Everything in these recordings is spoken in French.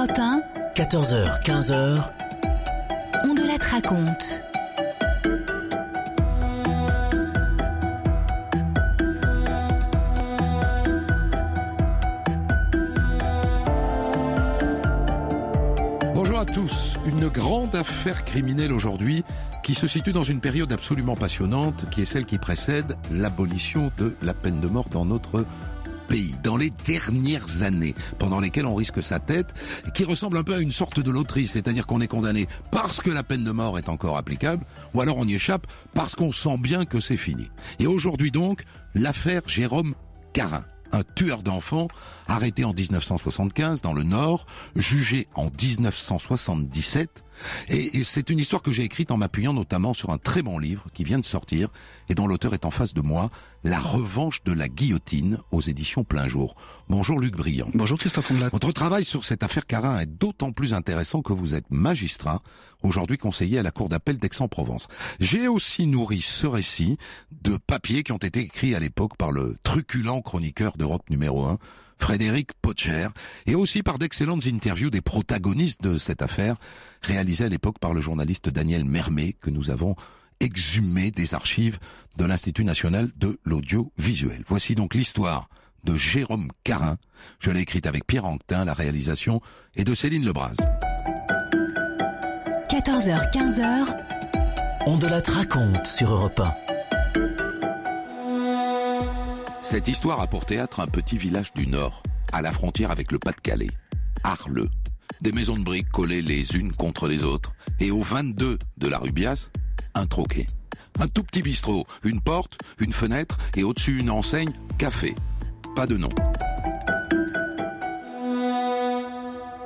Europe 1, 14h, 15h, on de la te raconte. Bonjour à tous. Une grande affaire criminelle aujourd'hui qui se situe dans une période absolument passionnante qui est celle qui précède l'abolition de la peine de mort dans notre dans les dernières années, pendant lesquelles on risque sa tête, qui ressemble un peu à une sorte de loterie, c'est-à-dire qu'on est condamné parce que la peine de mort est encore applicable, ou alors on y échappe parce qu'on sent bien que c'est fini. Et aujourd'hui donc, l'affaire Jérôme Carin un tueur d'enfants arrêté en 1975 dans le Nord, jugé en 1977. Et, et c'est une histoire que j'ai écrite en m'appuyant notamment sur un très bon livre qui vient de sortir et dont l'auteur est en face de moi, La revanche de la guillotine aux éditions Plein Jour. Bonjour Luc Briand. Bonjour Christophe Ondelat. Votre travail sur cette affaire Carin est d'autant plus intéressant que vous êtes magistrat, aujourd'hui conseiller à la Cour d'appel d'Aix-en-Provence. J'ai aussi nourri ce récit de papiers qui ont été écrits à l'époque par le truculent chroniqueur d'Europe numéro 1, Frédéric Potcher, et aussi par d'excellentes interviews des protagonistes de cette affaire, réalisées à l'époque par le journaliste Daniel Mermet, que nous avons exhumé des archives de l'Institut national de l'audiovisuel. Voici donc l'histoire de Jérôme Carin. Je l'ai écrite avec Pierre Anquetin, la réalisation, et de Céline Lebras. 14h, 15h, on de la te raconte sur Europe 1. Cette histoire a pour théâtre un petit village du Nord, à la frontière avec le Pas-de-Calais, Arleux. Des maisons de briques collées les unes contre les autres, et au 22 de la rue Bias, un troquet. Un tout petit bistrot, une porte, une fenêtre, et au-dessus une enseigne, café. Pas de nom.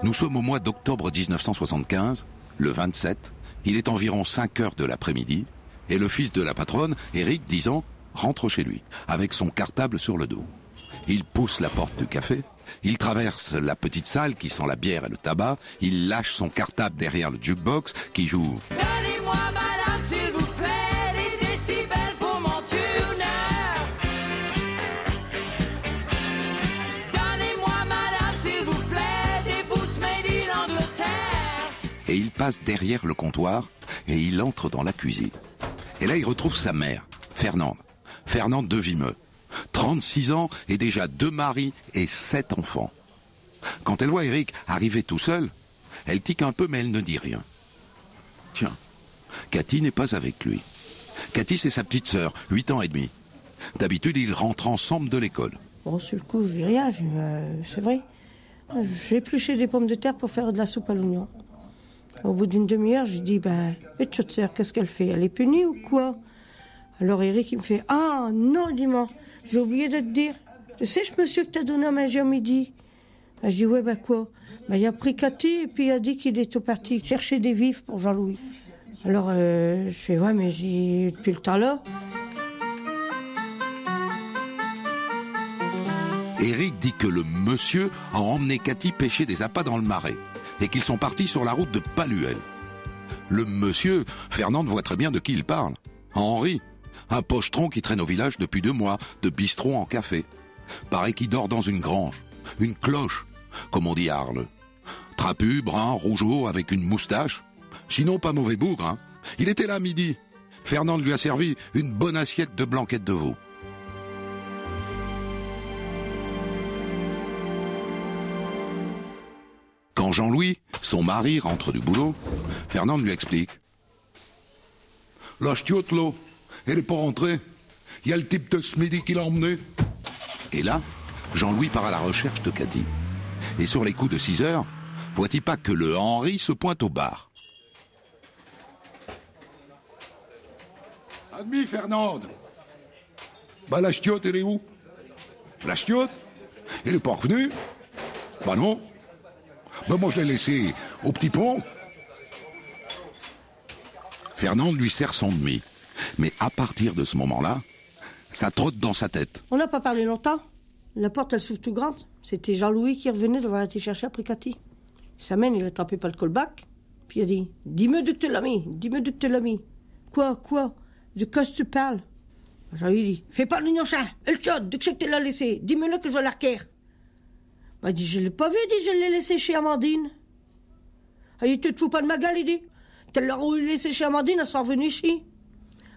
Nous sommes au mois d'octobre 1975, le 27, il est environ 5 heures de l'après-midi, et le fils de la patronne, Eric, 10 ans, rentre chez lui, avec son cartable sur le dos. Il pousse la porte du café, il traverse la petite salle qui sent la bière et le tabac, il lâche son cartable derrière le jukebox qui joue Donnez-moi, madame, s'il vous plaît, des décibels pour mon tuner. Donnez-moi, madame, s'il vous plaît, des boots made in Angleterre. et il passe derrière le comptoir et il entre dans la cuisine. Et là, il retrouve sa mère, Fernande. Fernande de Vimeux. 36 ans et déjà deux maris et sept enfants. Quand elle voit Eric arriver tout seul, elle tique un peu mais elle ne dit rien. Tiens, Cathy n'est pas avec lui. Cathy, c'est sa petite sœur, 8 ans et demi. D'habitude, ils rentrent ensemble de l'école. Bon, sur le coup, je dis rien, euh, c'est vrai. J'ai épluché des pommes de terre pour faire de la soupe à l'oignon. Au bout d'une demi-heure, je dis, ben, et sœur, qu'est-ce qu'elle fait? Elle est punie ou quoi? Alors Eric, il me fait, ah non, dis-moi, j'ai oublié de te dire. Tu sais, ce monsieur que t'as donné à manger à midi? Ben, Je dis, ouais, ben quoi? Ben, il a pris Cathy et puis il a dit qu'il était parti chercher des vifs pour Jean-Louis. Alors, euh, je fais, ouais, mais j'ai depuis le temps là. Eric dit que le monsieur a emmené Cathy pêcher des appâts dans le marais et qu'ils sont partis sur la route de Paluel. Le monsieur, Fernande voit très bien de qui il parle. Henri, un pochetron qui traîne au village depuis deux mois, de bistrot en café. Paraît qu'il dort dans une grange, une cloche, comme on dit à Arles. Trapu, brun, rougeau, avec une moustache. Sinon pas mauvais bougre, hein. Il était là à midi. Fernande lui a servi une bonne assiette de blanquette de veau. Quand Jean-Louis, son mari, rentre du boulot, Fernande lui explique. La ch'tiote, là, elle est pas rentrée. Il y a le type de ce qui l'a emmené. Et là, Jean-Louis part à la recherche de Cathy. Et sur les coups de 6 heures, vois-tu pas que le Henri se pointe au bar Admis, Fernande. Bah, la ch'tiote, elle est où? La ch'tiote Elle est pas revenue? Bah non. Bah moi je l'ai laissé au petit pont. Fernande lui sert son demi. Mais à partir de ce moment-là, ça trotte dans sa tête. On n'a pas parlé longtemps. La porte, elle s'ouvre tout grande. C'était Jean-Louis qui revenait devoir été chercher après Cathy. Il s'amène, il a tapé par le callback. Puis il a dit Dis-moi d'où tu l'as mis, dis-moi d'où tu l'as mis. Quoi, quoi? De quoi tu parles? Jean-Louis dit Fais pas le chat, elle chaude, de que tu l'as laissé? Dis-moi-le que je vais la requérir. Il dit Je l'ai pas vu, dit Je l'ai laissé chez Amandine. Ah, il te te fous pas de ma gueule, il dit Tu l'as laissé chez Amandine, elle sera revenue ici.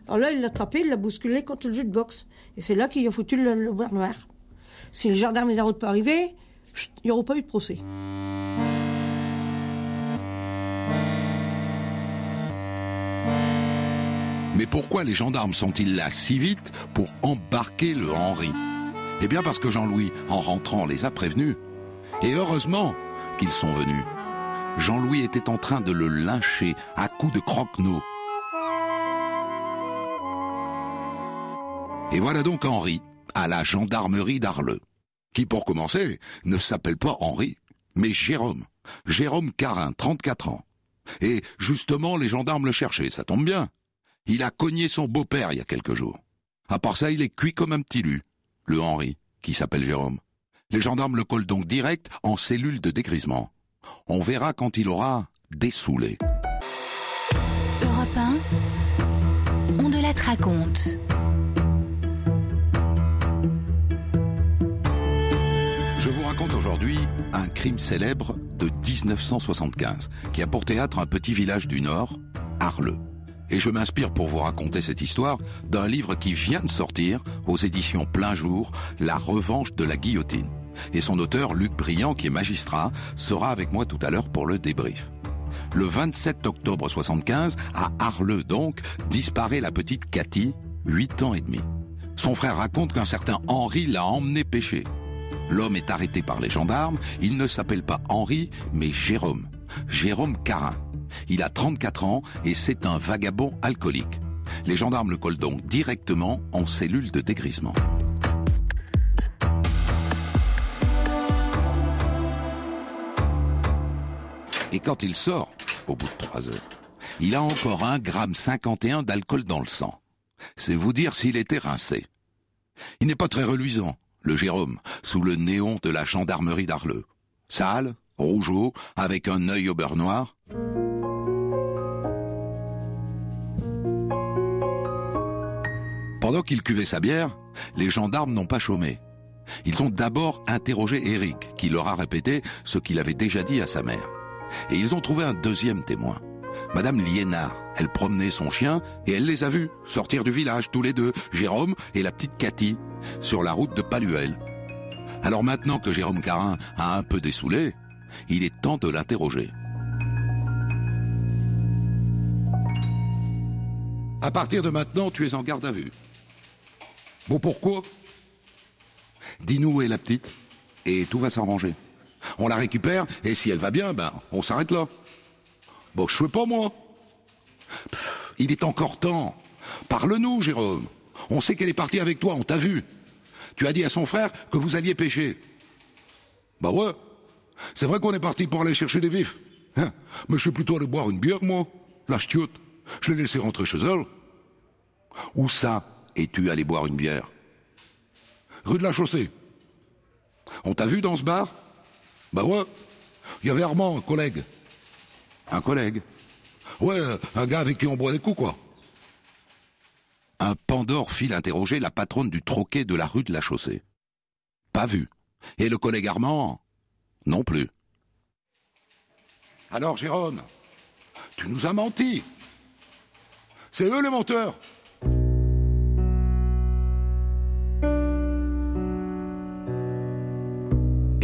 Alors là, il l'a attrapé, il l'a bousculé contre le jeu de boxe. Et c'est là qu'il a foutu le, le noir. Si le gendarme a pas arrivé, il n'y aurait pas eu de procès. Mais pourquoi les gendarmes sont-ils là si vite pour embarquer le Henri? Eh bien parce que Jean-Louis, en rentrant, les a prévenus. Et heureusement qu'ils sont venus. Jean-Louis était en train de le lyncher à coups de croque-noix. Et voilà donc Henri, à la gendarmerie d'Arleux, qui pour commencer ne s'appelle pas Henri, mais Jérôme. Jérôme Carin, 34 ans. Et justement, les gendarmes le cherchaient, ça tombe bien. Il a cogné son beau-père il y a quelques jours. À part ça, il est cuit comme un petit lu, le Henri, qui s'appelle Jérôme. Les gendarmes le collent donc direct en cellule de dégrisement. On verra quand il aura dessoulé. Europe 1, on de la raconte. Un crime célèbre de 1975 qui a pour théâtre un petit village du Nord, Arleux. Et je m'inspire pour vous raconter cette histoire d'un livre qui vient de sortir aux éditions Plein Jour, La revanche de la guillotine. Et son auteur, Luc Briand, qui est magistrat, sera avec moi tout à l'heure pour le débrief. Le 27 octobre 75, à Arleux donc, disparaît la petite Cathy, 8 ans et demi. Son frère raconte qu'un certain Henri l'a emmené pêcher. L'homme est arrêté par les gendarmes, il ne s'appelle pas Henri, mais Jérôme. Jérôme Carin. Il a 34 ans et c'est un vagabond alcoolique. Les gendarmes le collent donc directement en cellule de dégrisement. Et quand il sort, au bout de trois heures, il a encore un gramme 51 d'alcool dans le sang. C'est vous dire s'il était rincé. Il n'est pas très reluisant, le Jérôme, sous le néon de la gendarmerie d'Arleux. Sale, rougeau, avec un œil au beurre noir. Pendant qu'il cuvait sa bière, les gendarmes n'ont pas chômé. Ils ont d'abord interrogé Eric, qui leur a répété ce qu'il avait déjà dit à sa mère. Et ils ont trouvé un deuxième témoin. Madame Liénard, elle promenait son chien et elle les a vus sortir du village tous les deux, Jérôme et la petite Cathy, sur la route de Paluel. Alors maintenant que Jérôme Carin a un peu dessoulé, il est temps de l'interroger. À partir de maintenant, tu es en garde à vue. Bon, pourquoi? Dis-nous où est la petite, et tout va s'arranger. On la récupère, et si elle va bien, ben, on s'arrête là. Bon, je sais pas, moi. Il est encore temps. Parle-nous, Jérôme. On sait qu'elle est partie avec toi, on t'a vu. Tu as dit à son frère que vous alliez pêcher. Bah ouais. C'est vrai qu'on est parti pour aller chercher des vifs. Hein Mais je suis plutôt allé boire une bière, moi. La ch'tiote. Je l'ai laissé rentrer chez elle. Où ça es-tu allé boire une bière? Rue de la Chaussée. On t'a vu dans ce bar? Bah ouais. Il y avait Armand, un collègue. Un collègue Ouais, un gars avec qui on boit des coups, quoi. Un Pandore file interroger la patronne du troquet de la rue de la Chaussée. Pas vu. Et le collègue Armand? Non plus. Alors, Jérôme, tu nous as menti. C'est eux les menteurs.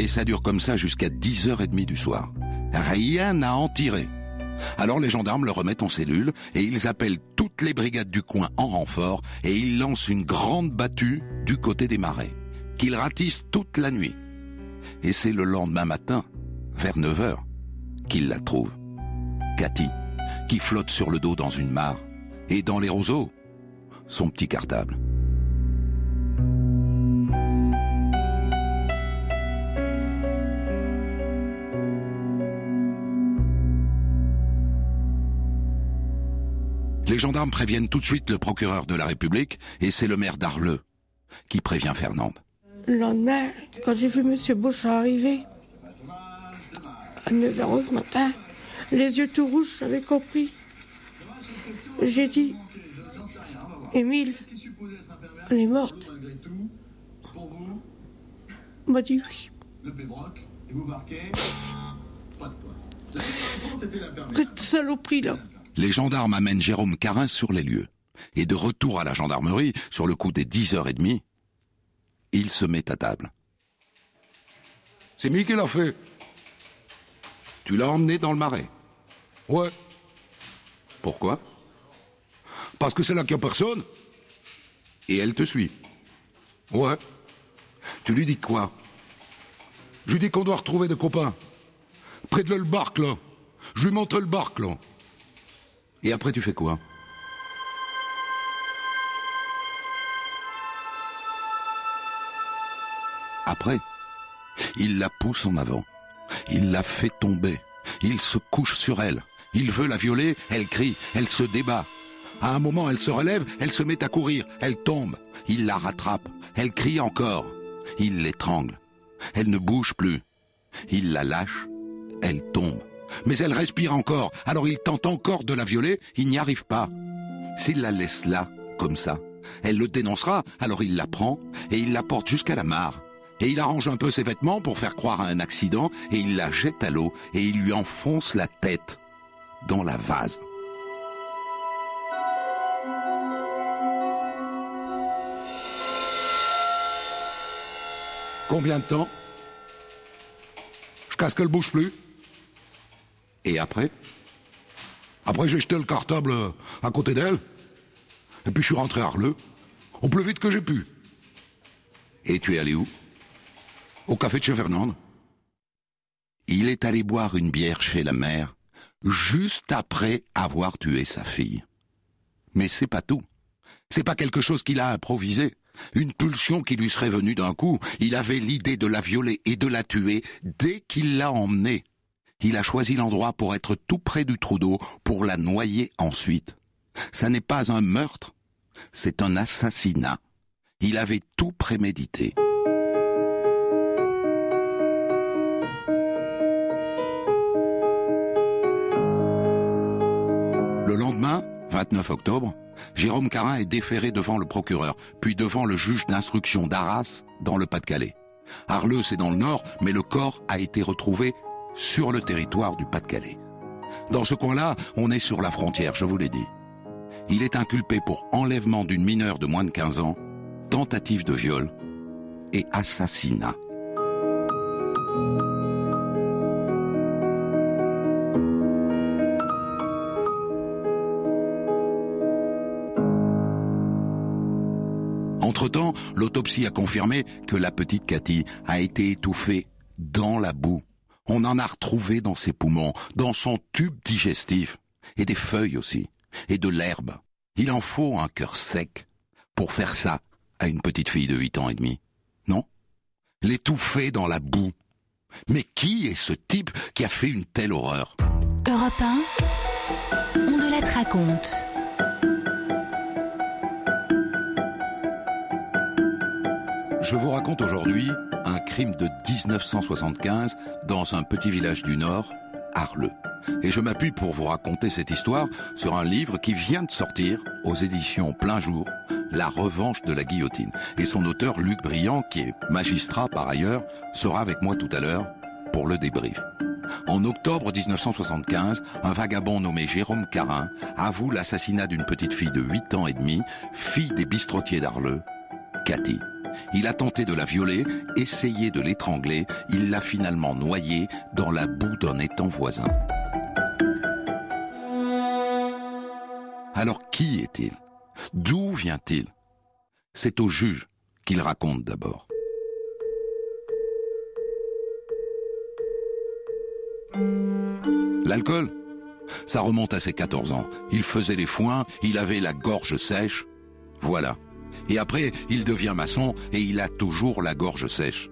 Et ça dure comme ça jusqu'à 10h30 du soir. Rien n'a en tiré. Alors les gendarmes le remettent en cellule et ils appellent toutes les brigades du coin en renfort et ils lancent une grande battue du côté des marais, qu'ils ratissent toute la nuit. Et c'est le lendemain matin, vers 9h, qu'ils la trouvent. Cathy, qui flotte sur le dos dans une mare, et dans les roseaux, son petit cartable. Les gendarmes préviennent tout de suite le procureur de la République et c'est le maire d'Arleux qui prévient Fernande. Le lendemain, quand j'ai vu M. Bush arriver, à 9h du matin, les yeux tout rouges, j'avais compris. J'ai dit, Émile, elle est morte. Il m'a dit oui. Cette saloperie là. Les gendarmes amènent Jérôme Carin sur les lieux. Et de retour à la gendarmerie, sur le coup des 10h30, il se met à table. C'est moi qui l'a fait. Tu l'as emmené dans le marais Ouais. Pourquoi? Parce que c'est là qu'il n'y a personne. Et elle te suit. Ouais. Tu lui dis quoi? Je lui dis qu'on doit retrouver des copains. Près de le barque, là. Je lui montre le barque, là. Et après, tu fais quoi? Après, il la pousse en avant. Il la fait tomber. Il se couche sur elle. Il veut la violer, elle crie, elle se débat. À un moment, elle se relève, elle se met à courir, elle tombe. Il la rattrape, elle crie encore. Il l'étrangle. Elle ne bouge plus. Il la lâche, elle tombe. Mais elle respire encore, alors il tente encore de la violer, il n'y arrive pas. S'il la laisse là, comme ça, elle le dénoncera, alors il la prend et il la porte jusqu'à la mare. Et il arrange un peu ses vêtements pour faire croire à un accident et il la jette à l'eau et il lui enfonce la tête dans la vase. Combien de temps? Je casse qu'elle bouge plus. Et après? Après, j'ai jeté le cartable euh, à côté d'elle. Et puis je suis rentré à Arleux. Au plus vite que j'ai pu. Et tu es allé où? Au café de chez Fernande. Il est allé boire une bière chez la mère, juste après avoir tué sa fille. Mais c'est pas tout. C'est pas quelque chose qu'il a improvisé. Une pulsion qui lui serait venue d'un coup. Il avait l'idée de la violer et de la tuer dès qu'il l'a emmenée. Il a choisi l'endroit pour être tout près du trou d'eau, pour la noyer ensuite. Ça n'est pas un meurtre, c'est un assassinat. Il avait tout prémédité. Le lendemain, 29 octobre, Jérôme Carin est déféré devant le procureur, puis devant le juge d'instruction d'Arras, dans le Pas-de-Calais. Arleux, c'est dans le nord, mais le corps a été retrouvé sur le territoire du Pas-de-Calais. Dans ce coin-là, on est sur la frontière, je vous l'ai dit. Il est inculpé pour enlèvement d'une mineure de moins de 15 ans, tentative de viol et assassinat. Entre-temps, l'autopsie a confirmé que la petite Cathy a été étouffée dans la boue. On en a retrouvé dans ses poumons, dans son tube digestif, et des feuilles aussi, et de l'herbe. Il en faut un cœur sec pour faire ça à une petite fille de 8 ans et demi. Non? L'étouffer dans la boue. Mais qui est ce type qui a fait une telle horreur? Europe 1, on de la raconte. Je vous raconte aujourd'hui un crime de 1975 dans un petit village du Nord, Arleux. Et je m'appuie pour vous raconter cette histoire sur un livre qui vient de sortir aux éditions Plein Jour, La revanche de la guillotine. Et son auteur, Luc Briand, qui est magistrat par ailleurs, sera avec moi tout à l'heure pour le débrief. En octobre 1975, un vagabond nommé Jérôme Carin avoue l'assassinat d'une petite fille de 8 ans et demi, fille des bistrotiers d'Arleux, Cathy. Il a tenté de la violer, essayé de l'étrangler, il l'a finalement noyée dans la boue d'un étang voisin. Alors qui est-il? D'où vient-il? C'est au juge qu'il raconte d'abord. L'alcool? Ça remonte à ses 14 ans. Il faisait les foins, il avait la gorge sèche. Voilà. Et après, il devient maçon et il a toujours la gorge sèche.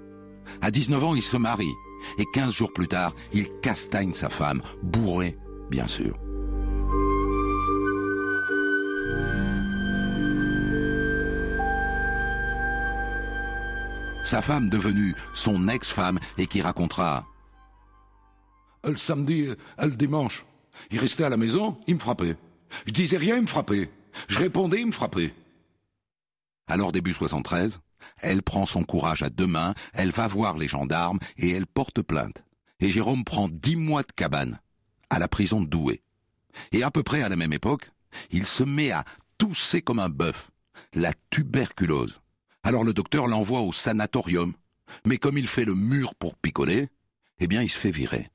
À 19 ans, il se marie. Et 15 jours plus tard, il castagne sa femme, bourré, bien sûr. Sa femme devenue son ex-femme et qui racontera Le samedi, le dimanche, il restait à la maison, il me frappait. Je disais rien, il me frappait. Je répondais, il me frappait. Alors début 73, elle prend son courage à deux mains, elle va voir les gendarmes et elle porte plainte. Et Jérôme prend dix mois de cabane à la prison de Douai. Et à peu près à la même époque, il se met à tousser comme un bœuf, la tuberculose. Alors le docteur l'envoie au sanatorium, mais comme il fait le mur pour picoler, eh bien il se fait virer.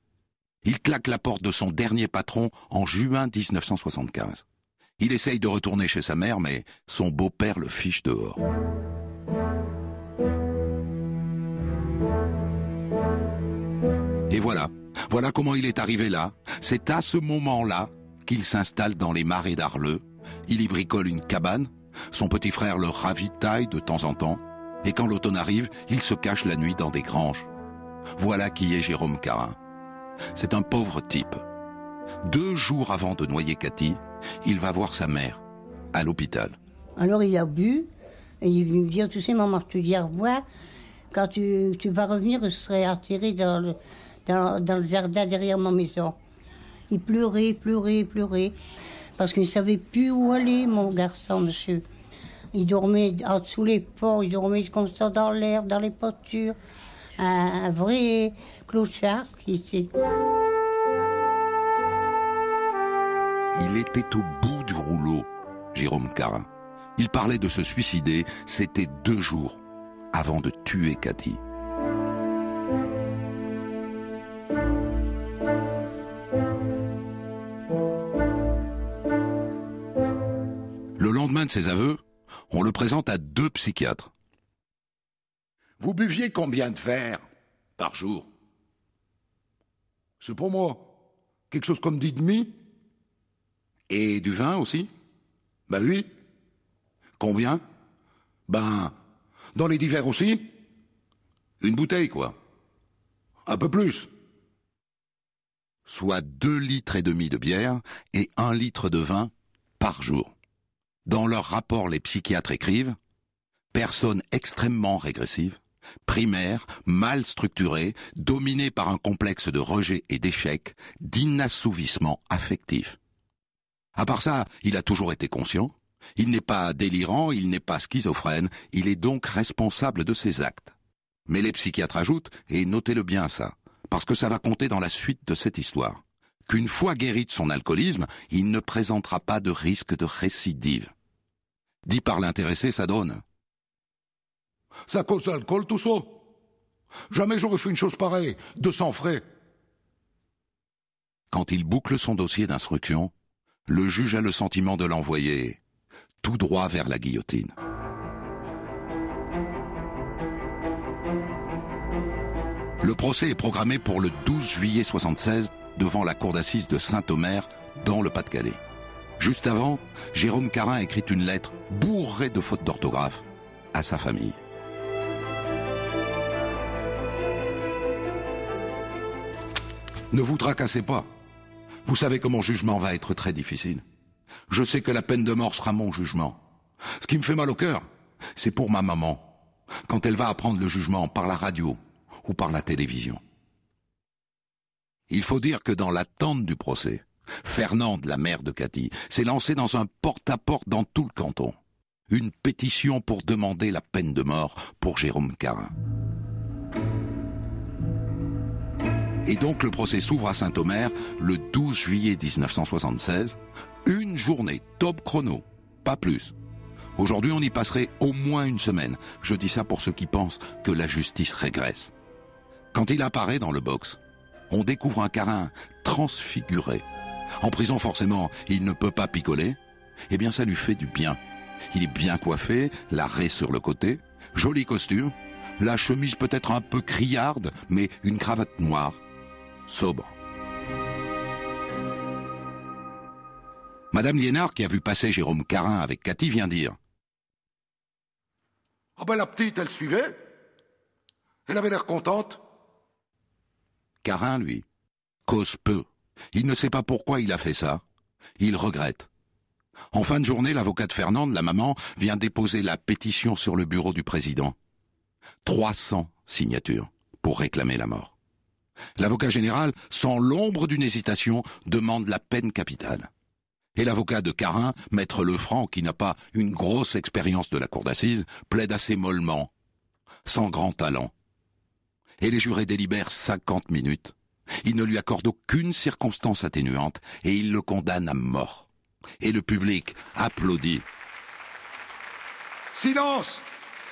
Il claque la porte de son dernier patron en juin 1975. Il essaye de retourner chez sa mère, mais son beau-père le fiche dehors. Et voilà, voilà comment il est arrivé là. C'est à ce moment-là qu'il s'installe dans les marais d'Arleux. Il y bricole une cabane. Son petit frère le ravitaille de temps en temps. Et quand l'automne arrive, il se cache la nuit dans des granges. Voilà qui est Jérôme Carin. C'est un pauvre type. Deux jours avant de noyer Cathy, il va voir sa mère à l'hôpital. Alors il a bu et il me dire, tu sais maman, je te dis au revoir. Quand tu, tu vas revenir, je serai atterré dans le, dans, le jardin derrière ma maison. Il pleurait, pleurait, pleurait. Parce qu'il ne savait plus où aller, mon garçon, monsieur. Il dormait en dessous les ports, il dormait comme ça dans l'air, dans les postures. Un, vrai clochard qui. Il était au bout du rouleau, Jérôme Carin. Il parlait de se suicider, c'était deux jours avant de tuer Cathy. Le lendemain de ses aveux, on le présente à deux psychiatres. Vous buviez combien de verres par jour? C'est pour moi. Quelque chose comme dix demi? Et du vin aussi? Ben oui. Combien? Ben, dans les divers aussi Une bouteille, quoi. Un peu plus. Soit deux litres et demi de bière et un litre de vin par jour. Dans leur rapport, les psychiatres écrivent Personne extrêmement régressive, primaire, mal structurée, dominée par un complexe de rejet et d'échec, d'inassouvissement affectif. À part ça, il a toujours été conscient. Il n'est pas délirant, il n'est pas schizophrène, il est donc responsable de ses actes. Mais les psychiatres ajoutent, et notez-le bien ça, parce que ça va compter dans la suite de cette histoire, qu'une fois guéri de son alcoolisme, il ne présentera pas de risque de récidive. Dit par l'intéressé, ça donne. À cause l'alcool, tout ça Jamais j'aurais fait une chose pareille, de sang frais. Quand il boucle son dossier d'instruction, le juge a le sentiment de l'envoyer tout droit vers la guillotine. Le procès est programmé pour le 12 juillet 76 devant la cour d'assises de Saint-Omer, dans le Pas-de-Calais. Juste avant, Jérôme Carin écrit une lettre bourrée de fautes d'orthographe à sa famille. Ne vous tracassez pas. Vous savez que mon jugement va être très difficile. Je sais que la peine de mort sera mon jugement. Ce qui me fait mal au cœur, c'est pour ma maman, quand elle va apprendre le jugement par la radio ou par la télévision. Il faut dire que dans l'attente du procès, Fernande, la mère de Cathy, s'est lancée dans un porte-à-porte dans tout le canton. Une pétition pour demander la peine de mort pour Jérôme Carin. Et donc le procès s'ouvre à Saint-Omer le 12 juillet 1976. Une journée, top chrono, pas plus. Aujourd'hui, on y passerait au moins une semaine. Je dis ça pour ceux qui pensent que la justice régresse. Quand il apparaît dans le box, on découvre un Carin transfiguré. En prison, forcément, il ne peut pas picoler. Eh bien, ça lui fait du bien. Il est bien coiffé, la raie sur le côté, joli costume, la chemise peut-être un peu criarde, mais une cravate noire, sobre. Madame Liénard, qui a vu passer Jérôme Carin avec Cathy, vient dire Ah ben la petite, elle suivait. Elle avait l'air contente. Carin, lui, cause peu. Il ne sait pas pourquoi il a fait ça. Il regrette. En fin de journée, l'avocat de Fernande, la maman, vient déposer la pétition sur le bureau du président. 300 signatures pour réclamer la mort. L'avocat général, sans l'ombre d'une hésitation, demande la peine capitale. Et l'avocat de Carin, maître Lefranc, qui n'a pas une grosse expérience de la cour d'assises, plaide assez mollement, sans grand talent. Et les jurés délibèrent 50 minutes. Ils ne lui accordent aucune circonstance atténuante et ils le condamnent à mort. Et le public applaudit. Silence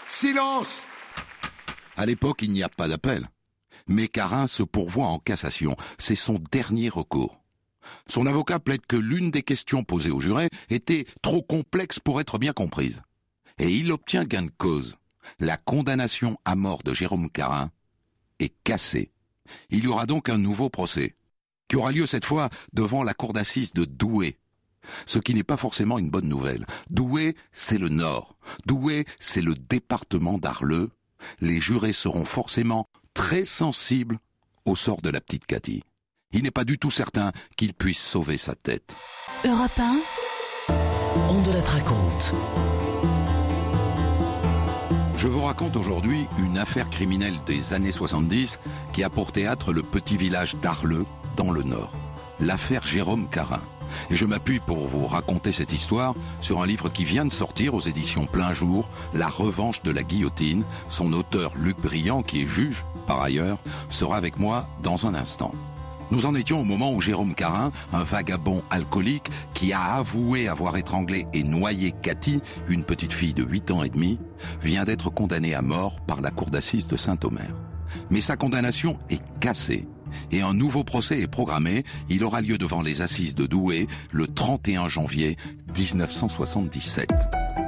Silence À l'époque, il n'y a pas d'appel. Mais Carin se pourvoit en cassation. C'est son dernier recours. Son avocat plaide que l'une des questions posées au juré était trop complexe pour être bien comprise. Et il obtient gain de cause. La condamnation à mort de Jérôme Carin est cassée. Il y aura donc un nouveau procès, qui aura lieu cette fois devant la cour d'assises de Douai. Ce qui n'est pas forcément une bonne nouvelle. Douai, c'est le Nord. Douai, c'est le département d'Arleux. Les jurés seront forcément très sensibles au sort de la petite Cathy. Il n'est pas du tout certain qu'il puisse sauver sa tête. Europe 1, On de la raconte. Je vous raconte aujourd'hui une affaire criminelle des années 70 qui a pour théâtre le petit village d'Arleux, dans le Nord. L'affaire Jérôme Carin. Et je m'appuie pour vous raconter cette histoire sur un livre qui vient de sortir aux éditions Plein Jour, La revanche de la guillotine. Son auteur Luc Briand, qui est juge par ailleurs, sera avec moi dans un instant. Nous en étions au moment où Jérôme Carin, un vagabond alcoolique qui a avoué avoir étranglé et noyé Cathy, une petite fille de 8 ans et demi, vient d'être condamné à mort par la cour d'assises de Saint-Omer. Mais sa condamnation est cassée et un nouveau procès est programmé. Il aura lieu devant les assises de Douai le 31 janvier 1977.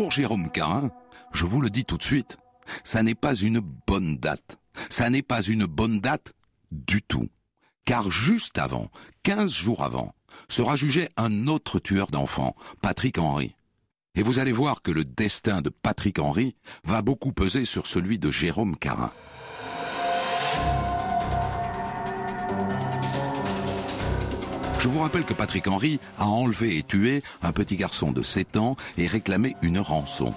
Pour Jérôme Carin, je vous le dis tout de suite, ça n'est pas une bonne date. Ça n'est pas une bonne date du tout. Car juste avant, 15 jours avant, sera jugé un autre tueur d'enfants, Patrick Henry. Et vous allez voir que le destin de Patrick Henry va beaucoup peser sur celui de Jérôme Carin. Je vous rappelle que Patrick Henry a enlevé et tué un petit garçon de 7 ans et réclamé une rançon.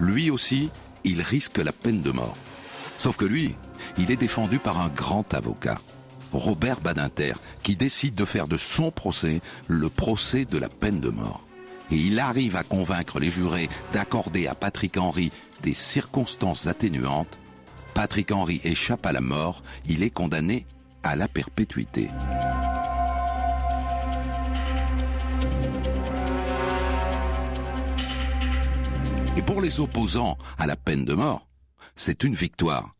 Lui aussi, il risque la peine de mort. Sauf que lui, il est défendu par un grand avocat, Robert Badinter, qui décide de faire de son procès le procès de la peine de mort. Et il arrive à convaincre les jurés d'accorder à Patrick Henry des circonstances atténuantes. Patrick Henry échappe à la mort, il est condamné à la perpétuité. Et pour les opposants à la peine de mort, c'est une victoire.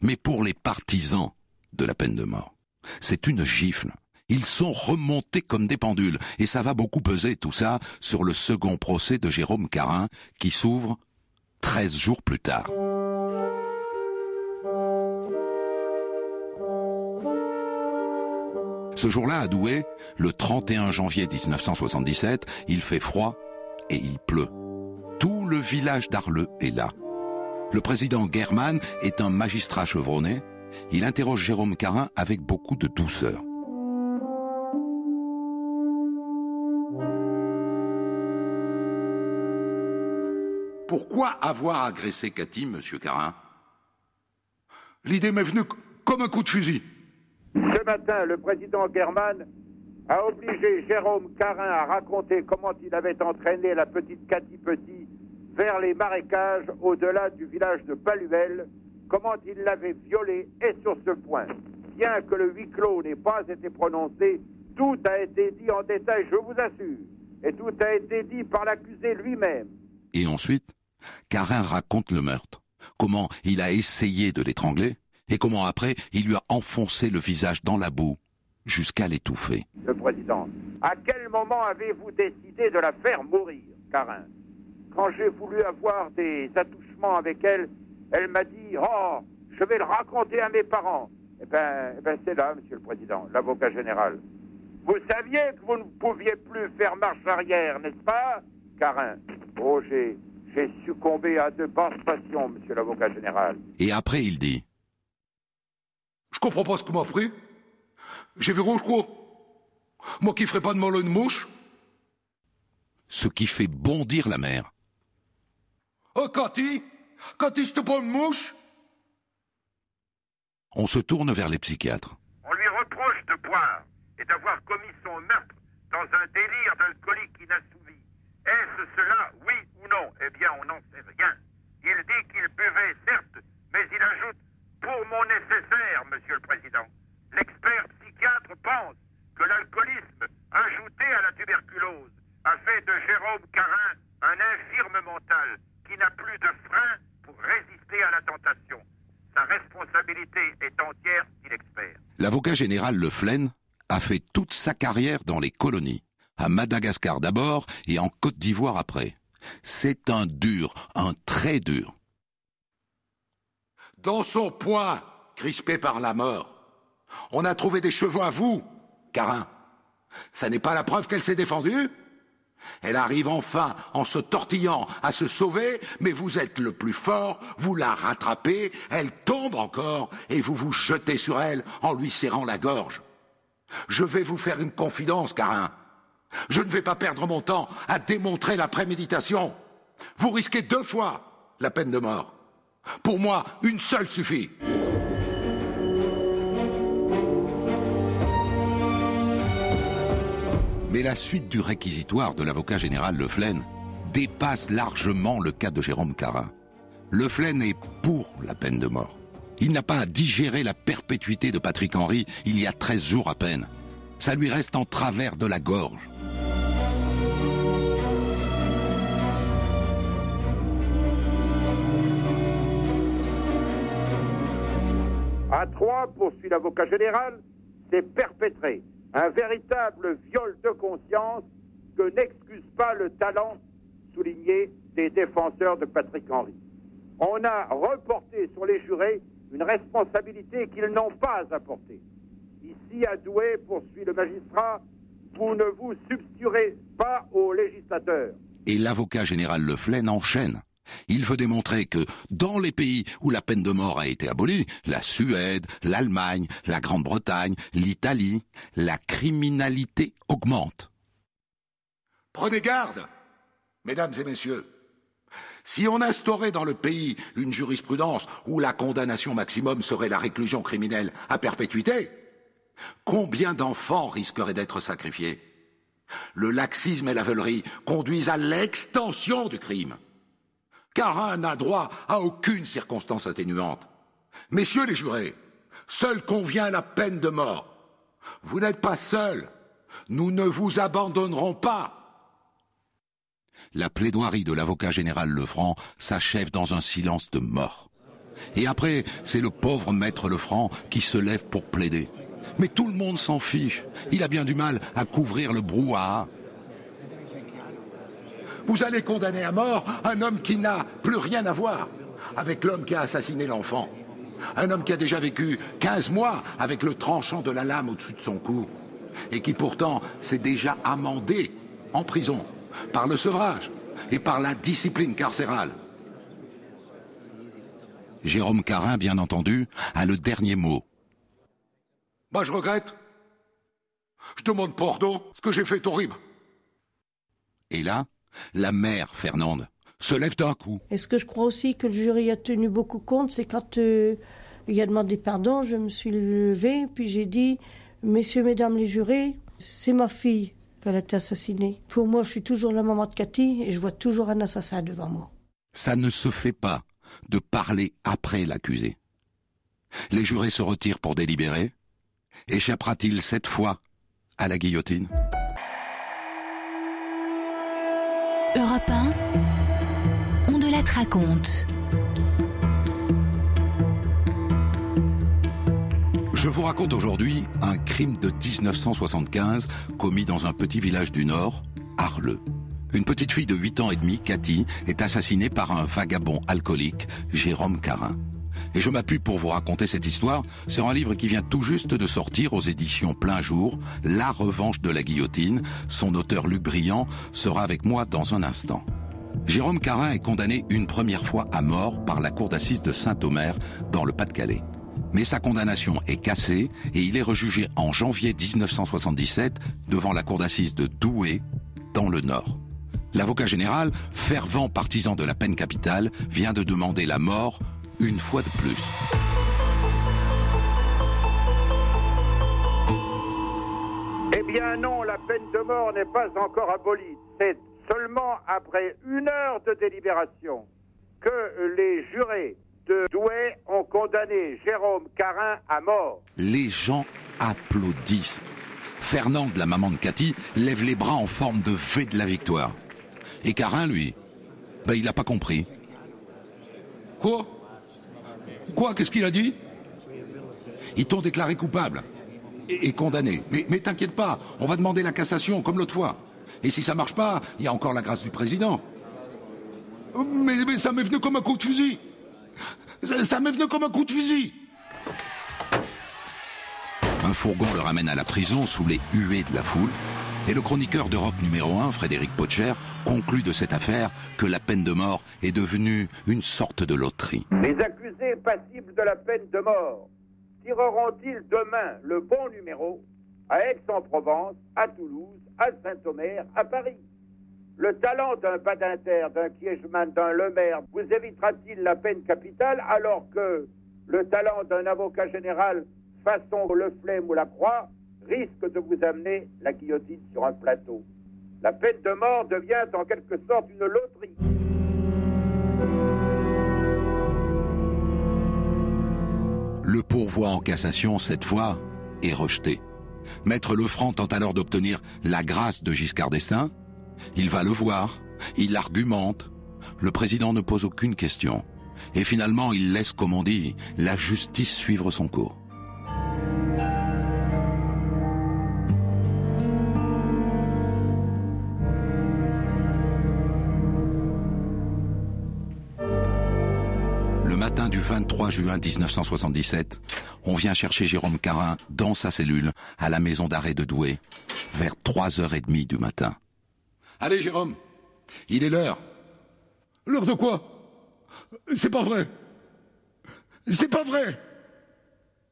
Mais pour les partisans de la peine de mort, c'est une gifle. Ils sont remontés comme des pendules, et ça va beaucoup peser tout ça sur le second procès de Jérôme Carin, qui s'ouvre 13 jours plus tard. Ce jour-là, à Douai, le 31 janvier 1977, il fait froid et il pleut. Le village d'Arleux est là. Le président German est un magistrat chevronné. Il interroge Jérôme Carin avec beaucoup de douceur. Pourquoi avoir agressé Cathy, monsieur Carin? L'idée m'est venue comme un coup de fusil. Ce matin, le président German a obligé Jérôme Carin à raconter comment il avait entraîné la petite Cathy Petit vers les marécages au-delà du village de Paluel, comment il l'avait violée et sur ce point. Bien que le huis clos n'ait pas été prononcé, tout a été dit en détail, je vous assure. Et tout a été dit par l'accusé lui-même. Et ensuite, Carin raconte le meurtre. Comment il a essayé de l'étrangler et comment après il lui a enfoncé le visage dans la boue jusqu'à l'étouffer. Le président, à quel moment avez-vous décidé de la faire mourir, Carin? Quand j'ai voulu avoir des attouchements avec elle, elle m'a dit Oh, je vais le raconter à mes parents. Eh bien, eh ben, c'est là, monsieur le président, l'avocat général. Vous saviez que vous ne pouviez plus faire marche arrière, n'est-ce pas, Carin Oh, j'ai, j'ai succombé à de basses passions, monsieur l'avocat général. Et après il dit Je comprends pas ce qu'on m'a pris. J'ai vu rouge court. Moi qui ferai pas de mollo de mouche Ce qui fait bondir la mère. Oh, Cathy Cathy, je te prends une mouche? On se tourne vers les psychiatres. On lui reproche de boire et d'avoir commis son meurtre dans un délire d'alcoolique inassouvi. Est-ce cela, oui ou non? Eh bien, on n'en sait rien. Il dit qu'il buvait, certes, mais il ajoute pour mon nécessaire, monsieur le président. L'expert psychiatre pense que l'alcoolisme, ajouté à la tuberculose, a fait de Jérôme Carin un infirme mental qui n'a plus de frein pour résister à la tentation. Sa responsabilité est entière, dit l'expert. L'avocat général Le Flen a fait toute sa carrière dans les colonies, à Madagascar d'abord et en Côte d'Ivoire après. C'est un dur, un très dur. Dans son poing, crispé par la mort, on a trouvé des chevaux à vous, Carin. Ça n'est pas la preuve qu'elle s'est défendue Elle arrive enfin en se tortillant à se sauver, mais vous êtes le plus fort, vous la rattrapez, elle tombe encore et vous vous jetez sur elle en lui serrant la gorge. Je vais vous faire une confidence, Carin. Je ne vais pas perdre mon temps à démontrer la préméditation. Vous risquez deux fois la peine de mort. Pour moi, une seule suffit. Mais la suite du réquisitoire de l'avocat général Le Flen dépasse largement le cas de Jérôme Carin. Le Flen est pour la peine de mort. Il n'a pas à digérer la perpétuité de Patrick Henry il y a 13 jours à peine. Ça lui reste en travers de la gorge. À trois, poursuit l'avocat général, c'est perpétré un véritable viol de conscience que n'excuse pas le talent souligné des défenseurs de Patrick Henry. On a reporté sur les jurés une responsabilité qu'ils n'ont pas apportée. Ici, à Douai, poursuit le magistrat, vous ne vous substituerez pas aux législateurs. Et l'avocat général Le Flen enchaîne. Il veut démontrer que dans les pays où la peine de mort a été abolie, la Suède, l'Allemagne, la Grande-Bretagne, l'Italie, la criminalité augmente. Prenez garde, mesdames et messieurs. Si on instaurait dans le pays une jurisprudence où la condamnation maximum serait la réclusion criminelle à perpétuité, combien d'enfants risqueraient d'être sacrifiés? Le laxisme et la veulerie conduisent à l'extension du crime. Carin n'a droit à aucune circonstance atténuante. Messieurs les jurés, seul convient la peine de mort. Vous n'êtes pas seuls. Nous ne vous abandonnerons pas. La plaidoirie de l'avocat général Lefranc s'achève dans un silence de mort. Et après, c'est le pauvre maître Lefranc qui se lève pour plaider. Mais tout le monde s'en fiche. Il a bien du mal à couvrir le brouhaha. Vous allez condamner à mort un homme qui n'a plus rien à voir avec l'homme qui a assassiné l'enfant. Un homme qui a déjà vécu 15 mois avec le tranchant de la lame au-dessus de son cou. Et qui pourtant s'est déjà amendé en prison par le sevrage et par la discipline carcérale. Jérôme Carin, bien entendu, a le dernier mot. Bah, je regrette. Je demande pardon. Ce que j'ai fait est horrible. Et là, la mère, Fernande, se lève d'un coup. Et ce que je crois aussi que le jury a tenu beaucoup compte, c'est quand euh, il a demandé pardon, je me suis levée, puis j'ai dit, messieurs, mesdames les jurés, c'est ma fille qu'elle a été assassinée. Pour moi, je suis toujours la maman de Cathy et je vois toujours un assassin devant moi. Ça ne se fait pas de parler après l'accusé. Les jurés se retirent pour délibérer. Échappera-t-il cette fois à la guillotine? Europe 1, on de la raconte. Je vous raconte aujourd'hui un crime de 1975 commis dans un petit village du Nord, Arleux. Une petite fille de 8 ans et demi, Cathy, est assassinée par un vagabond alcoolique, Jérôme Carin. Et je m'appuie pour vous raconter cette histoire sur un livre qui vient tout juste de sortir aux éditions Plein Jour, La revanche de la guillotine. Son auteur Luc Briand sera avec moi dans un instant. Jérôme Carin est condamné une première fois à mort par la cour d'assises de Saint-Omer dans le Pas-de-Calais. Mais sa condamnation est cassée et il est rejugé en janvier 1977 devant la cour d'assises de Douai, dans le Nord. L'avocat général, fervent partisan de la peine capitale, vient de demander la mort une fois de plus. Eh bien non, la peine de mort n'est pas encore abolie. C'est seulement après une heure de délibération que les jurés de Douai ont condamné Jérôme Carin à mort. Les gens applaudissent. Fernande, la maman de Cathy, lève les bras en forme de V de la victoire. Et Carin, lui, ben, il n'a pas compris. Quoi? Quoi? Qu'est-ce qu'il a dit? Ils t'ont déclaré coupable et, condamné. Mais, t'inquiète pas, on va demander la cassation comme l'autre fois. Et si ça marche pas, il y a encore la grâce du président. Mais, mais ça m'est venu comme un coup de fusil. Ça, ça m'est venu comme un coup de fusil. Un fourgon le ramène à la prison sous les huées de la foule. Et le chroniqueur d'Europe numéro 1, Frédéric Potcher, conclut de cette affaire que la peine de mort est devenue une sorte de loterie. Les accusés passibles de la peine de mort tireront-ils demain le bon numéro à Aix-en-Provence, à Toulouse, à Saint-Omer, à Paris? Le talent d'un Badinter, d'un Kiechman, d'un Lemaire vous évitera-t-il la peine capitale alors que le talent d'un avocat général façon le flemme ou la croix risque de vous amener la guillotine sur un plateau La peine de mort devient en quelque sorte une loterie. Le pourvoi en cassation, cette fois, est rejeté. Maître Lefranc tente alors d'obtenir la grâce de Giscard d'Estaing. Il va le voir, il argumente. Le président ne pose aucune question. Et finalement, il laisse, comme on dit, la justice suivre son cours. 23 juin 1977, on vient chercher Jérôme Carin dans sa cellule à la maison d'arrêt de Douai vers 3h30 du matin. Allez Jérôme, il est l'heure. L'heure de quoi? C'est pas vrai. C'est pas vrai.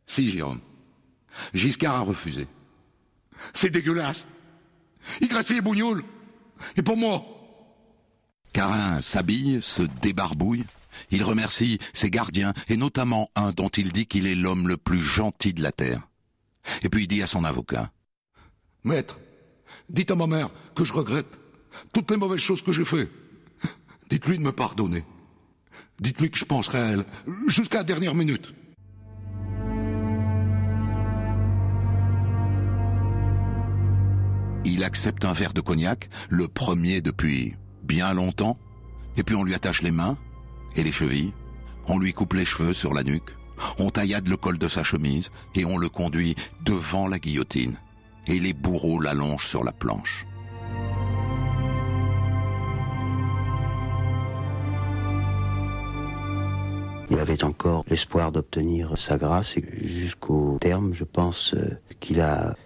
Si Jérôme. Giscard a refusé. C'est dégueulasse. Il graissait les bougnoules. Et pour moi? Carin s'habille, se débarbouille. Il remercie ses gardiens, et notamment un dont il dit qu'il est l'homme le plus gentil de la terre. Et puis il dit à son avocat. Maître, dites à ma mère que je regrette toutes les mauvaises choses que j'ai faites. Dites-lui de me pardonner. Dites-lui que je penserai à elle jusqu'à la dernière minute. Il accepte un verre de cognac, le premier depuis bien longtemps, et puis on lui attache les mains et les chevilles, on lui coupe les cheveux sur la nuque, on taillade le col de sa chemise et on le conduit devant la guillotine. Et les bourreaux l'allongent sur la planche. Il avait encore l'espoir d'obtenir sa grâce et jusqu'au terme, je pense euh, qu'il a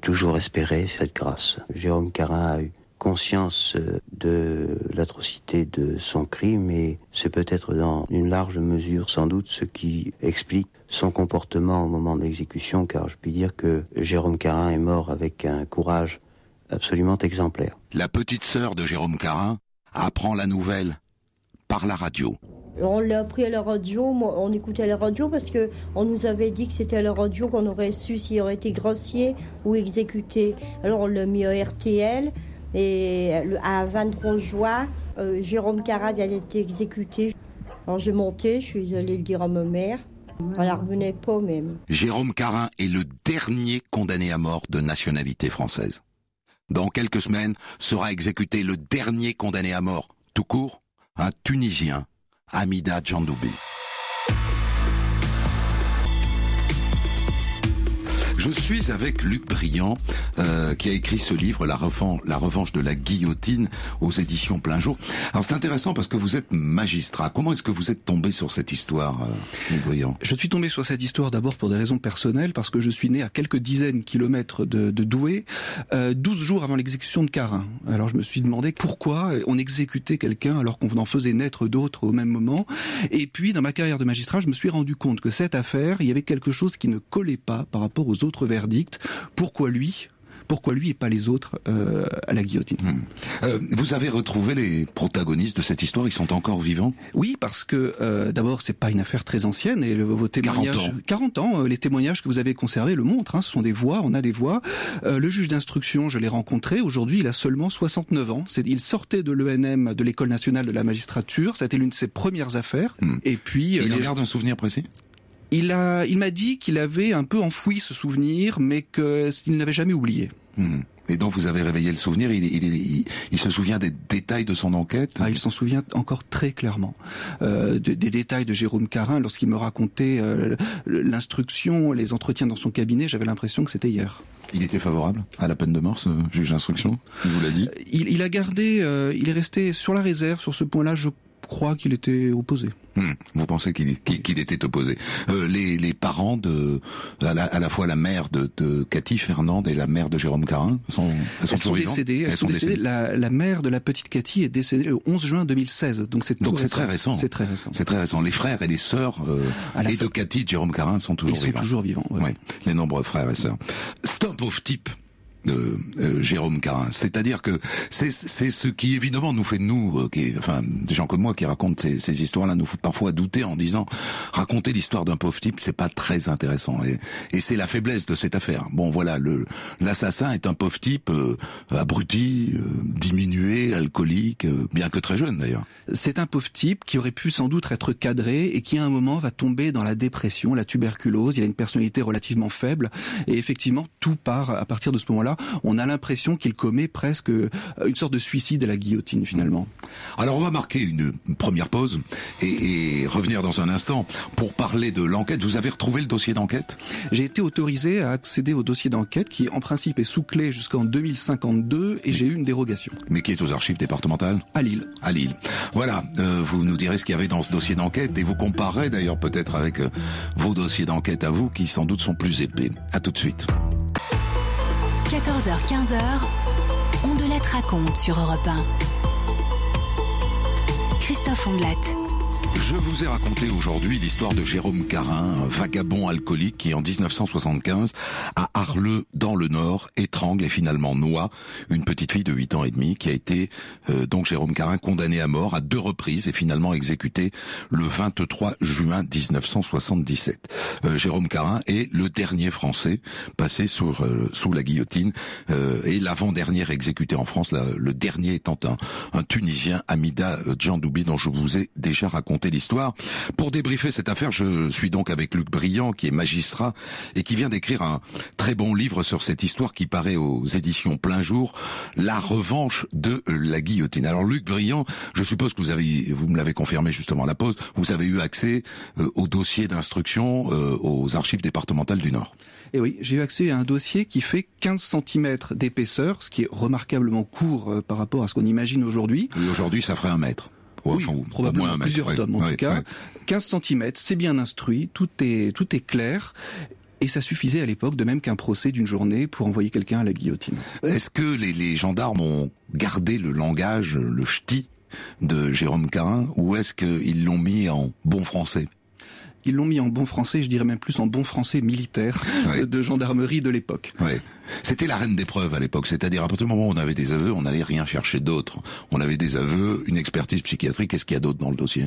toujours espéré cette grâce. Jérôme Carin a eu conscience euh, de l'atrocité de son crime et c'est peut-être dans une large mesure sans doute ce qui explique son comportement au moment de l'exécution car je puis dire que Jérôme Carin est mort avec un courage absolument exemplaire. La petite sœur de Jérôme Carin apprend la nouvelle par la radio. On l'a appris à la radio, moi, on écoutait à la radio parce que on nous avait dit que c'était à la radio qu'on aurait su s'il aurait été gracié ou exécuté. Alors on l'a mis à RTL et à 23 juin, euh, Jérôme Carin a été exécuté. Alors j'ai monté, je suis allée le dire à ma mère. Elle ne revenait pas même. Jérôme Carin est le dernier condamné à mort de nationalité française. Dans quelques semaines sera exécuté le dernier condamné à mort, tout court, un Tunisien, Hamida Djandoubi. Je suis avec Luc Briand, euh, qui a écrit ce livre, la, Revan- la revanche de la guillotine, aux éditions Plein Jour. Alors c'est intéressant parce que vous êtes magistrat. Comment est-ce que vous êtes tombé sur cette histoire, euh, Luc Briand? Je suis tombé sur cette histoire d'abord pour des raisons personnelles, parce que je suis né à quelques dizaines de kilomètres de, de Douai, euh, 12 jours avant l'exécution de Carin. Alors je me suis demandé pourquoi on exécutait quelqu'un alors qu'on en faisait naître d'autres au même moment. Et puis dans ma carrière de magistrat, je me suis rendu compte que cette affaire, il y avait quelque chose qui ne collait pas par rapport aux autres verdicts. Pourquoi lui? Pourquoi lui et pas les autres euh, à la guillotine? Euh, Vous avez retrouvé les protagonistes de cette histoire, ils sont encore vivants? Oui, parce que euh, d'abord c'est pas une affaire très ancienne et le, vos témoignages 40 ans. 40 ans, euh, les témoignages que vous avez conservés le montrent. Hein, ce sont des voix, on a des voix. Le juge d'instruction, je l'ai rencontré. Aujourd'hui, il a seulement 69 ans. Il sortait de l'ENM, de l'école nationale de la magistrature. Ça a été l'une de ses premières affaires. Et puis Hmm. Il les- garde un souvenir précis? Il a, il m'a dit qu'il avait un peu enfoui ce souvenir, mais qu'il n'avait jamais oublié. Hmm. Et donc vous avez réveillé le souvenir, il, il, il- il se souvient des détails de son enquête? Ah, il s'en souvient encore très clairement euh, de- des détails de Jérôme Carin lorsqu'il me racontait euh, l'instruction, les entretiens dans son cabinet. J'avais l'impression que c'était hier. Il était favorable à la peine de mort, ce juge d'instruction? Il vous l'a dit? Il, il a gardé, euh, il est resté sur la réserve sur ce point-là. Je crois qu'il était opposé. Hmm. Vous pensez qu'il était opposé Euh, les, les parents de à la, à la fois la mère de, de Cathy Fernande et la mère de Jérôme Carin sont, elles sont, Elles sont décédées. Elles, sont décédées. La, la mère de la petite Cathy est décédée le 11 juin 2016. Donc c'est Donc c'est très récent. C'est très récent. C'est très récent. Les frères et les sœurs euh, et de Cathy et de Jérôme Carin sont toujours Ils sont vivants. toujours vivants. ouais. Les nombreux frères et sœurs. Stop of type de euh, Jérôme Carin. C'est-à-dire que c'est ce qui évidemment nous fait nous, euh, qui, enfin des gens comme moi qui racontent ces, ces histoires-là, nous fait parfois douter en disant raconter l'histoire d'un pauvre type, c'est pas très intéressant. Et, et c'est la faiblesse de cette affaire. Bon voilà, le l'assassin est un pauvre type euh, abruti, euh, diminué, alcoolique, euh, bien que très jeune d'ailleurs. C'est un pauvre type qui aurait pu sans doute être cadré et qui à un moment va tomber dans la dépression, la tuberculose. Il a une personnalité relativement faible et effectivement tout part à partir de ce moment-là. On a l'impression qu'il commet presque euh, une sorte de suicide à la guillotine finalement. Alors on va marquer une première pause et, et revenir dans un instant pour parler de l'enquête. Vous avez retrouvé le dossier d'enquête? J'ai été autorisé à accéder au dossier d'enquête qui en principe est sous clé jusqu'en 2052 et j'ai eu une dérogation mais qui est aux archives départementales? À Lille. à Lille. Voilà, euh, vous nous direz ce qu'il y avait dans ce dossier d'enquête et vous comparerez d'ailleurs peut-être avec euh, vos dossiers d'enquête à vous qui sans doute sont plus épais. À tout de suite. 14h-15h, on de raconte sur Europe 1. Christophe Ondelat. Je vous ai raconté aujourd'hui l'histoire de Jérôme Carin, un vagabond alcoolique qui en 1975, à Arleux, dans le Nord, étrangle et finalement noie une petite fille de 8 ans et demi qui a été, euh, donc Jérôme Carin, condamné à mort à deux reprises et finalement exécuté le 23 juin 1977. Euh, Jérôme Carin est le dernier Français passé euh, sous la guillotine euh, et l'avant-dernier exécuté en France, le dernier étant un, un Tunisien, Amida Djandoubi, dont je vous ai déjà raconté l'histoire. Pour débriefer cette affaire, je suis donc avec Luc Briand, qui est magistrat et qui vient d'écrire un très bon livre sur cette histoire qui paraît aux éditions Plein Jour, La revanche de la guillotine. Alors Luc Briand, je suppose que vous avez, vous me l'avez confirmé justement à la pause, vous avez eu accès euh, au dossier d'instruction euh, aux archives départementales du Nord. Et oui, j'ai eu accès à un dossier qui fait 15 cm d'épaisseur, ce qui est remarquablement court euh, par rapport à ce qu'on imagine aujourd'hui. Et aujourd'hui, ça ferait un mètre. Ouais, oui, enfin, probablement moins plusieurs ouais, tomes en ouais, tout cas. ouais. 15 cm, c'est bien instruit, tout est, tout est clair. Et ça suffisait à l'époque, de même qu'un procès d'une journée, pour envoyer quelqu'un à la guillotine. Est-ce que les, les gendarmes ont gardé le langage, le ch'ti de Jérôme Carin, ou est-ce qu'ils l'ont mis en bon français? Ils l'ont mis en bon français, je dirais même plus en bon français militaire de gendarmerie de l'époque. C'était la reine des preuves à l'époque, c'est-à-dire à partir du moment où on avait des aveux, on n'allait rien chercher d'autre. On avait des aveux, une expertise psychiatrique, qu'est-ce qu'il y a d'autre dans le dossier?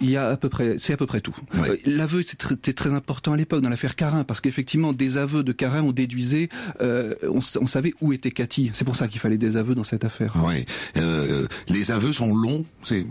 Il y a à peu près, c'est à peu près tout. Ouais. Euh, L'aveu, c'était très important à l'époque dans l'affaire Carin, parce qu'effectivement, des aveux de Carin, on déduisait, euh, on, savait où était Cathy. C'est pour ça qu'il fallait des aveux dans cette affaire. Ouais. Euh, les les aveux sont longs. C'est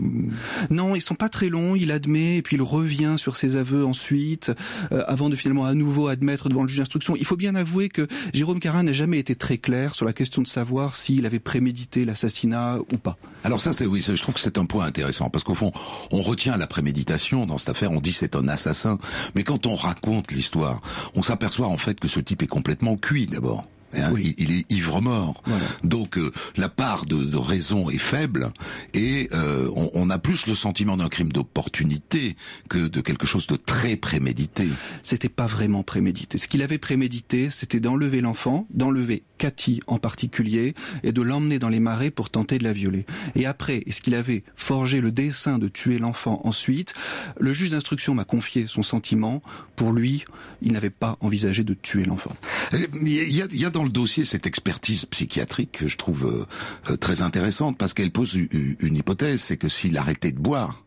non, ils sont pas très longs. Il admet et puis il revient sur ses aveux ensuite, euh, avant de finalement à nouveau admettre devant le juge d'instruction. Il faut bien avouer que Jérôme Carin n'a jamais été très clair sur la question de savoir s'il avait prémédité l'assassinat ou pas. Alors ça, c'est oui, ça, je trouve que c'est un point intéressant parce qu'au fond, on retient la préméditation dans cette affaire. On dit c'est un assassin, mais quand on raconte l'histoire, on s'aperçoit en fait que ce type est complètement cuit d'abord. Hein, il, il est ivre mort, donc euh, la part de, de raison est faible et euh, on, on a plus le sentiment d'un crime d'opportunité que de quelque chose de très prémédité. C'était pas vraiment prémédité. Ce qu'il avait prémédité, c'était d'enlever l'enfant, d'enlever Cathy en particulier, et de l'emmener dans les marais pour tenter de la violer. Et après, est-ce qu'il avait forgé le dessein de tuer l'enfant ensuite? Le juge d'instruction m'a confié son sentiment. Pour lui, il n'avait pas envisagé de tuer l'enfant. Il y a, il y a dans le dossier cette expertise psychiatrique que je trouve euh, très intéressante parce qu'elle pose une, une hypothèse, c'est que s'il arrêtait de boire,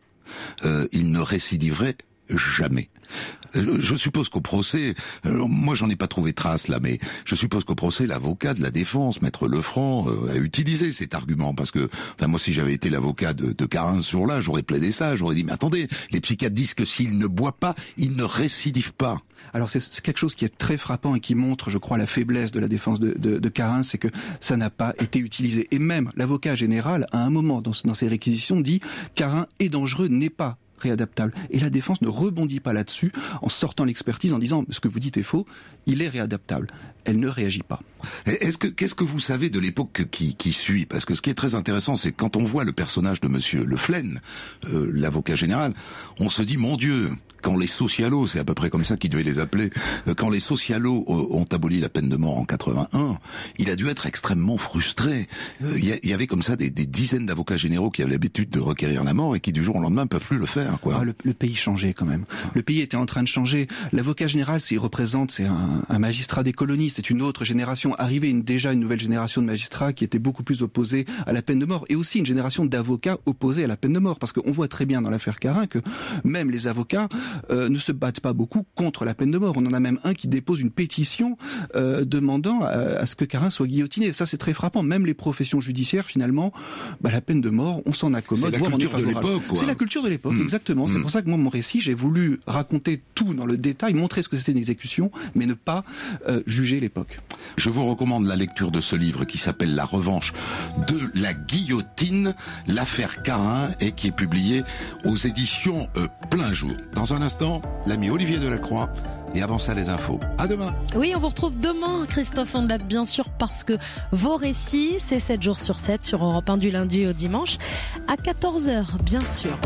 euh, il ne récidiverait jamais. Euh, Je suppose qu'au procès, euh, moi j'en ai pas trouvé trace là, mais je suppose qu'au procès, l'avocat de la défense, maître Lefranc, euh, a utilisé cet argument parce que, enfin moi si j'avais été l'avocat de, de Carin ce jour-là, j'aurais plaidé ça, j'aurais dit mais attendez, les psychiatres disent que s'il ne boit pas, il ne récidive pas. Alors c'est quelque chose qui est très frappant et qui montre, je crois, la faiblesse de la défense de, de, de Carin, c'est que ça n'a pas été utilisé. Et même l'avocat général, à un moment dans, dans ses réquisitions, dit Carin est dangereux, n'est pas réadaptable. Et la défense ne rebondit pas là-dessus en sortant l'expertise en disant ce que vous dites est faux, il est réadaptable. Elle ne réagit pas. Est-ce que qu'est-ce que vous savez de l'époque qui, suit? Parce que ce qui est très intéressant, c'est quand on voit le personnage de Monsieur Le euh, l'avocat général, on se dit mon Dieu, quand les socialos, c'est à peu près comme ça qu'ils devaient les appeler, euh, quand les socialos euh, ont aboli la peine de mort en 81, il a dû être extrêmement frustré. Il y, a- il y avait comme ça des, des dizaines d'avocats généraux qui avaient l'habitude de requérir la mort et qui du jour au lendemain peuvent plus le faire. Quoi. Ah, le, le pays changeait quand même. Le pays était en train de changer. L'avocat général, s'il représente, c'est un, un magistrat des colonies, c'est une autre génération. Arrivée une, déjà une nouvelle génération de magistrats qui était beaucoup plus opposés à la peine de mort, et aussi une génération d'avocats opposés à la peine de mort, parce qu'on voit très bien dans l'affaire Carin que même les avocats euh, ne se battent pas beaucoup contre la peine de mort. On en a même un qui dépose une pétition euh, demandant à, à ce que Carin soit guillotiné. Ça, c'est très frappant. Même les professions judiciaires, finalement, bah, la peine de mort, on s'en accommode. C'est la culture de l'époque. C'est la culture de l'époque, Mm. Exactement. C'est Mm. pour ça que moi, mon récit, j'ai voulu raconter tout dans le détail, montrer ce que c'était une exécution, mais ne pas euh, juger l'époque. Je vous recommande la lecture de ce livre qui s'appelle La revanche de la guillotine, l'affaire Carin, et qui est publié aux éditions euh, Plein Jour. Dans un instant, l'ami Olivier Delacroix, et avant ça les infos. À demain Oui, on vous retrouve demain, Christophe Ondelat, bien sûr, parce que vos récits, c'est 7 jours sur 7 sur Europe 1 du lundi au dimanche, à 14h, bien sûr.